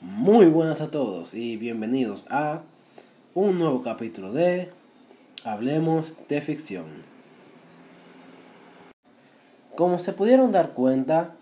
Muy buenas a todos y bienvenidos a un nuevo capítulo de Hablemos de Ficción. Como se pudieron dar cuenta,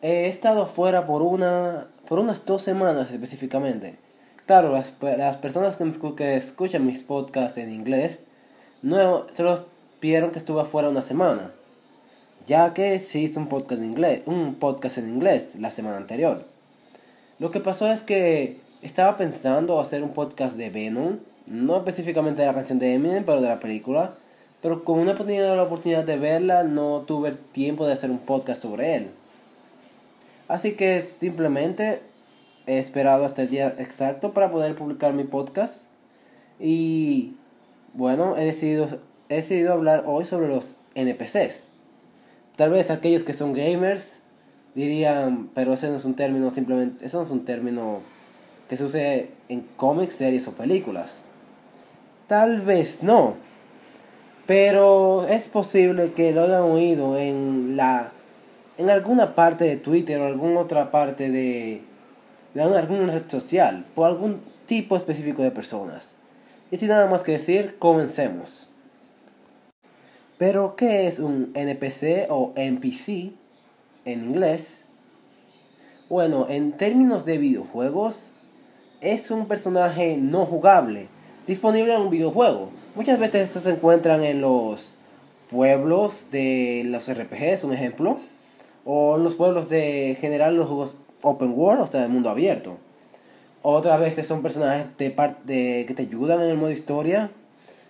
he estado afuera por, una, por unas dos semanas específicamente. Claro, las, las personas que, me, que escuchan mis podcasts en inglés no solo vieron que estuve afuera una semana, ya que se hizo un podcast en inglés, un podcast en inglés la semana anterior. Lo que pasó es que estaba pensando hacer un podcast de Venom, no específicamente de la canción de Eminem, pero de la película. Pero como no tenido la oportunidad de verla, no tuve tiempo de hacer un podcast sobre él. Así que simplemente he esperado hasta el día exacto para poder publicar mi podcast. Y bueno, he decidido, he decidido hablar hoy sobre los NPCs. Tal vez aquellos que son gamers dirían, pero ese no es un término simplemente, eso no es un término que se use en cómics, series o películas. Tal vez no, pero es posible que lo hayan oído en la en alguna parte de Twitter o alguna otra parte de, de alguna red social por algún tipo específico de personas. Y sin nada más que decir, comencemos. Pero, ¿qué es un NPC o NPC? En inglés. Bueno, en términos de videojuegos, es un personaje no jugable, disponible en un videojuego. Muchas veces estos se encuentran en los pueblos de los RPGs, un ejemplo, o en los pueblos de general los juegos open world, o sea, de mundo abierto. Otras veces son personajes de parte que te ayudan en el modo historia.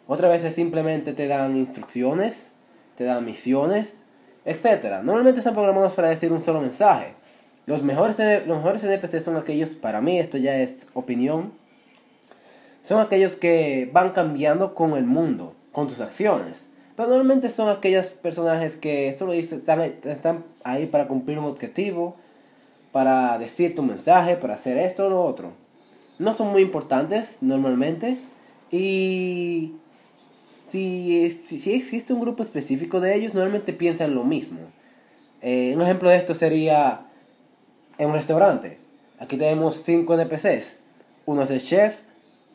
Otras veces simplemente te dan instrucciones, te dan misiones etcétera. Normalmente están programados para decir un solo mensaje. Los mejores, los mejores NPC son aquellos, para mí esto ya es opinión, son aquellos que van cambiando con el mundo, con tus acciones. Pero normalmente son aquellos personajes que solo están, están ahí para cumplir un objetivo, para decir tu mensaje, para hacer esto o lo otro. No son muy importantes normalmente y si, si existe un grupo específico de ellos, normalmente piensan lo mismo. Eh, un ejemplo de esto sería en un restaurante. Aquí tenemos cinco NPCs. Uno es el chef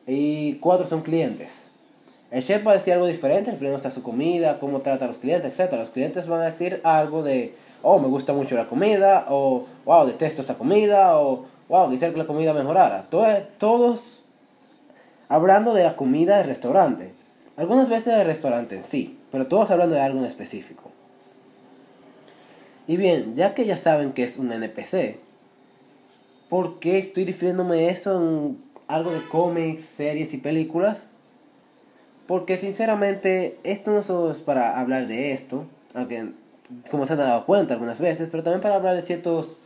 y cuatro son clientes. El chef va a decir algo diferente, refiriéndose a su comida, cómo trata a los clientes, etc. Los clientes van a decir algo de, oh, me gusta mucho la comida, o wow, detesto esta comida, o wow, quisiera que la comida mejorara. Todos, todos hablando de la comida del restaurante. Algunas veces de restaurante sí, pero todos hablando de algo en específico. Y bien, ya que ya saben que es un NPC, ¿por qué estoy refiriéndome eso en algo de cómics, series y películas? Porque sinceramente esto no solo es para hablar de esto, aunque como se han dado cuenta algunas veces, pero también para hablar de ciertos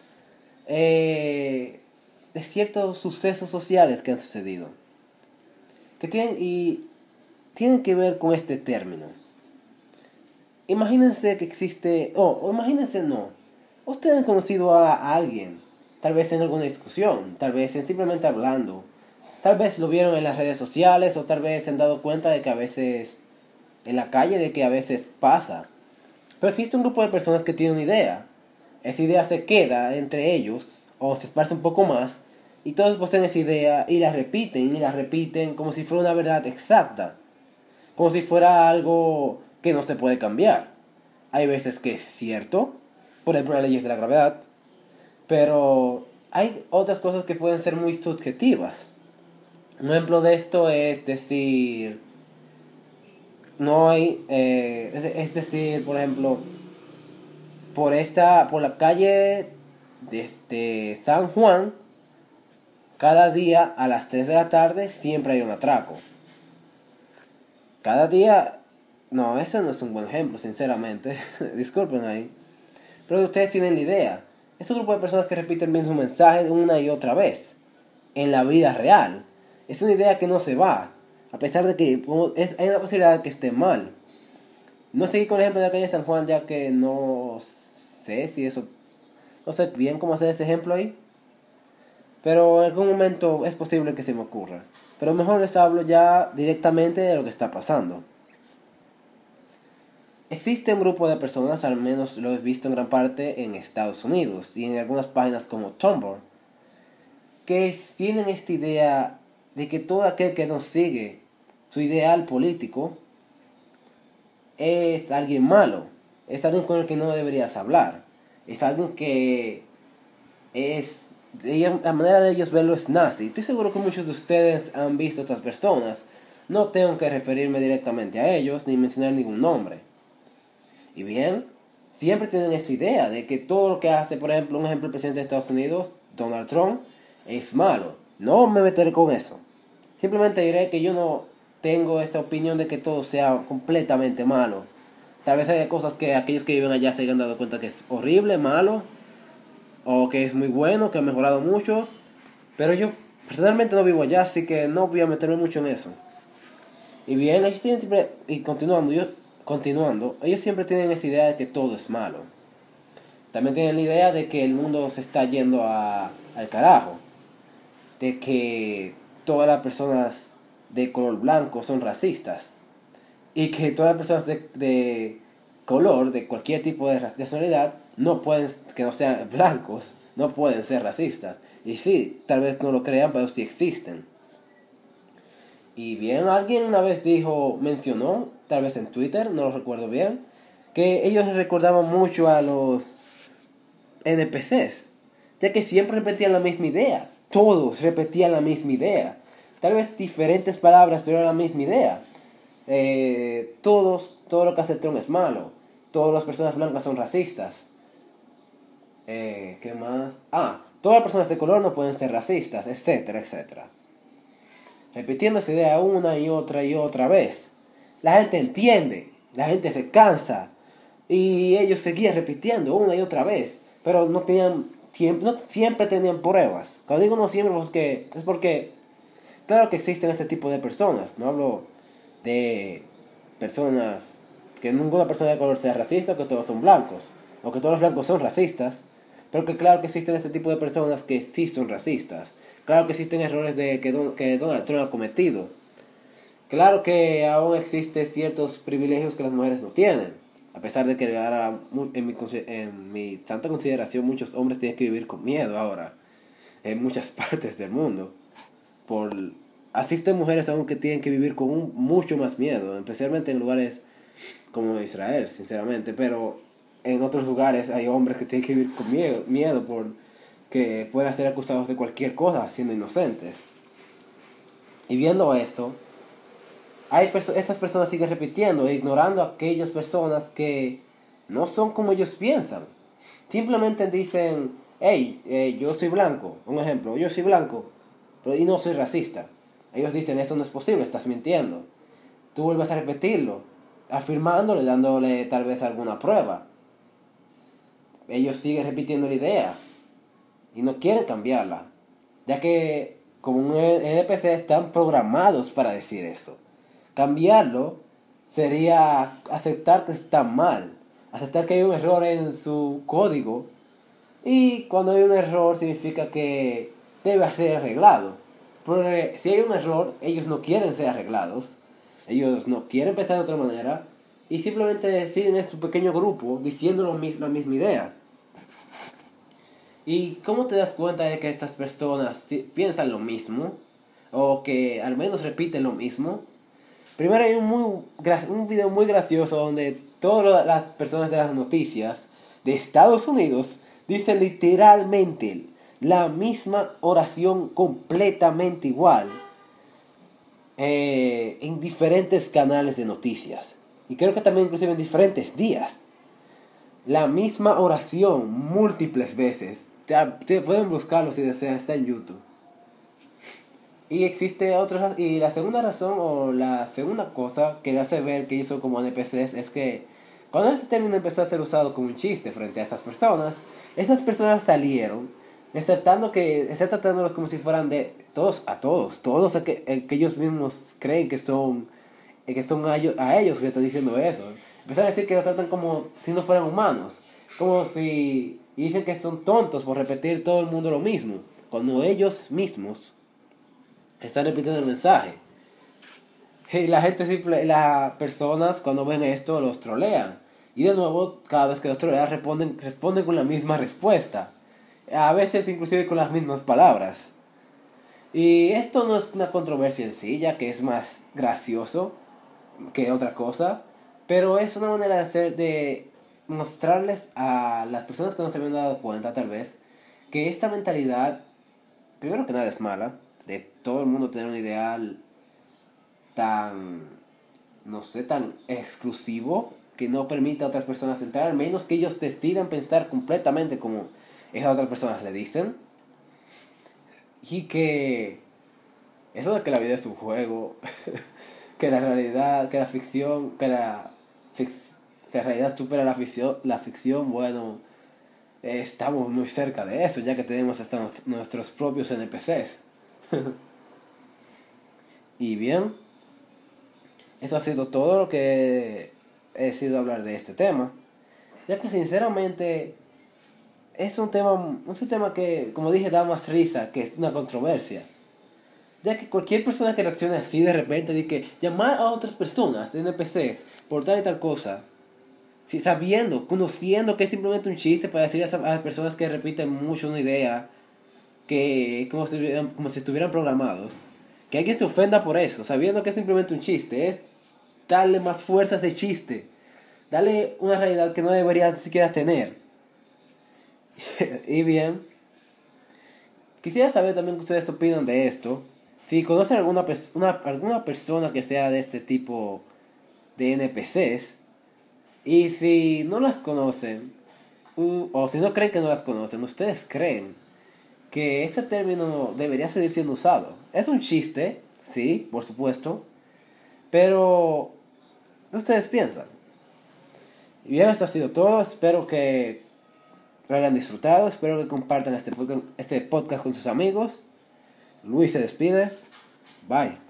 eh, de ciertos sucesos sociales que han sucedido. Que tienen y tienen que ver con este término. Imagínense que existe, oh, o imagínense no, ustedes han conocido a, alguien, tal vez en alguna discusión, tal vez en simplemente hablando, tal vez lo vieron en las redes sociales o tal vez se han dado cuenta de que a veces en la calle, de que a veces pasa. Pero existe un grupo de personas que tienen una idea. Esa idea se queda entre ellos o se esparce un poco más y todos poseen esa idea y la repiten y la repiten como si fuera una verdad exacta como si fuera algo que no se puede cambiar. Hay veces que es cierto, por ejemplo las leyes de la gravedad, pero hay otras cosas que pueden ser muy subjetivas. Un ejemplo de esto es decir, no hay, eh, es decir, por ejemplo, por esta, por la calle de este San Juan, cada día a las 3 de la tarde siempre hay un atraco. Cada día, no, ese no es un buen ejemplo, sinceramente. Disculpen ahí. Pero ustedes tienen la idea. Es un grupo de personas que repiten bien su mensaje una y otra vez. En la vida real. Es una idea que no se va. A pesar de que es, hay una posibilidad de que esté mal. No seguí con el ejemplo de la calle San Juan ya que no sé si eso... No sé bien cómo hacer ese ejemplo ahí. Pero en algún momento es posible que se me ocurra. Pero mejor les hablo ya directamente de lo que está pasando. Existe un grupo de personas, al menos lo he visto en gran parte en Estados Unidos y en algunas páginas como Tumblr, que tienen esta idea de que todo aquel que no sigue su ideal político es alguien malo, es alguien con el que no deberías hablar, es alguien que es, la manera de ellos verlo es nazi. Estoy seguro que muchos de ustedes han visto a estas personas, no tengo que referirme directamente a ellos ni mencionar ningún nombre. Y bien, siempre tienen esta idea de que todo lo que hace, por ejemplo, un ejemplo, el presidente de Estados Unidos, Donald Trump, es malo. No me meteré con eso. Simplemente diré que yo no tengo esa opinión de que todo sea completamente malo. Tal vez haya cosas que aquellos que viven allá se hayan dado cuenta que es horrible, malo, o que es muy bueno, que ha mejorado mucho. Pero yo personalmente no vivo allá, así que no voy a meterme mucho en eso. Y bien, ellos tienen siempre, y continuando, yo, continuando, ellos siempre tienen esa idea de que todo es malo. También tienen la idea de que el mundo se está yendo a, al carajo. De que todas las personas de color blanco son racistas y que todas las personas de, de color, de cualquier tipo de nacionalidad, no pueden, que no sean blancos, no pueden ser racistas. Y sí, tal vez no lo crean, pero sí existen. Y bien, alguien una vez dijo, mencionó, tal vez en Twitter, no lo recuerdo bien, que ellos recordaban mucho a los NPCs, ya que siempre repetían la misma idea, todos repetían la misma idea tal vez diferentes palabras, pero la misma idea. Eh, todos, todo lo que hace Trump es malo. Todas las personas blancas son racistas. Eh, ¿Qué más? Ah, todas las personas de color no pueden ser racistas, etcétera, etcétera. Repitiendo esa idea una y otra y otra vez. La gente entiende, la gente se cansa. Y ellos seguían repitiendo una y otra vez. Pero no tenían tiempo, no siempre tenían pruebas. Cuando digo no siempre porque, es porque Claro que existen este tipo de personas, no hablo de personas, que ninguna persona de color sea racista, que todos son blancos, o que todos los blancos son racistas, pero que claro que existen este tipo de personas que sí son racistas. Claro que existen errores de que, que Donald Trump ha cometido. Claro que aún existen ciertos privilegios que las mujeres no tienen. A pesar de que en mi, en mi santa consideración muchos hombres tienen que vivir con miedo ahora. En muchas partes del mundo por asisten mujeres aún que tienen que vivir con mucho más miedo, especialmente en lugares como Israel, sinceramente, pero en otros lugares hay hombres que tienen que vivir con miedo, miedo por que puedan ser acusados de cualquier cosa siendo inocentes. Y viendo esto, hay estas personas siguen repitiendo e ignorando aquellas personas que no son como ellos piensan. Simplemente dicen, hey, eh, yo soy blanco, un ejemplo, yo soy blanco, y no soy racista. Ellos dicen, eso no es posible, estás mintiendo. Tú vuelves a repetirlo, afirmándole, dándole tal vez alguna prueba. Ellos siguen repitiendo la idea y no quieren cambiarla, ya que como un NPC están programados para decir eso. Cambiarlo sería aceptar que está mal, aceptar que hay un error en su código y cuando hay un error significa que debe ser arreglado. Porque si hay un error, ellos no quieren ser arreglados, ellos no quieren empezar de otra manera, y simplemente deciden en su pequeño grupo diciendo lo mismo, la misma idea. ¿Y cómo te das cuenta de que estas personas piensan lo mismo? O que al menos repiten lo mismo. Primero hay un, muy, un video muy gracioso donde todas las personas de las noticias de Estados Unidos dicen literalmente la misma oración completamente igual eh, en diferentes canales de noticias. Y creo que también inclusive en diferentes días. La misma oración múltiples veces. Te, pueden buscarlo si desean, está en YouTube. Y existe otra y la segunda razón o la segunda cosa que hace ver que hizo como NPCs es que cuando ese término empezó a ser usado como un chiste frente a estas personas, estas personas salieron tratando que está tratándolos como si fueran de todos a todos, todos a que, que ellos mismos creen que son que son a ellos, que están diciendo eso. Empezaron a decir que los tratan como si no fueran humanos, como si dicen que son tontos por repetir todo el mundo lo mismo, cuando ellos mismos están repitiendo el mensaje. Y la gente simple, las personas cuando ven esto los trolean. Y de nuevo, cada vez que los trolean responden, responden con la misma respuesta a veces inclusive con las mismas palabras. Y esto no es una controversia en sí, ya que es más gracioso que otra cosa, pero es una manera de hacer de mostrarles a las personas que no se habían dado cuenta tal vez que esta mentalidad primero que nada es mala de todo el mundo tener un ideal tan no sé tan exclusivo que no permita a otras personas entrar, menos que ellos decidan pensar completamente como esas otras personas le dicen. Y que eso de que la vida es un juego, que la realidad, que la ficción, que la, que la realidad supera la ficción, la ficción, bueno, estamos muy cerca de eso, ya que tenemos hasta nuestros propios NPCs. y bien, eso ha sido todo lo que he sido hablar de este tema. Ya que sinceramente es un tema, un tema que, como dije, da más risa que es una controversia. Ya que cualquier persona que reaccione así de repente, de que llamar a otras personas, NPCs, por tal y tal cosa, si, sabiendo, conociendo que es simplemente un chiste para decir a, las personas que repiten mucho una idea, que como si, como si estuvieran programados, que alguien se ofenda por eso, sabiendo que es simplemente un chiste, es darle más fuerzas de chiste, darle una realidad que no debería siquiera tener. y bien, quisiera saber también qué ustedes opinan de esto. Si conocen alguna, una, alguna persona que sea de este tipo de NPCs, y si no las conocen, o si no creen que no las conocen, ustedes creen que este término debería seguir siendo usado. Es un chiste, sí, por supuesto, pero ustedes piensan. Y bien, esto ha sido todo. Espero que lo hayan disfrutado. Espero que compartan este, este podcast con sus amigos. Luis se despide. Bye.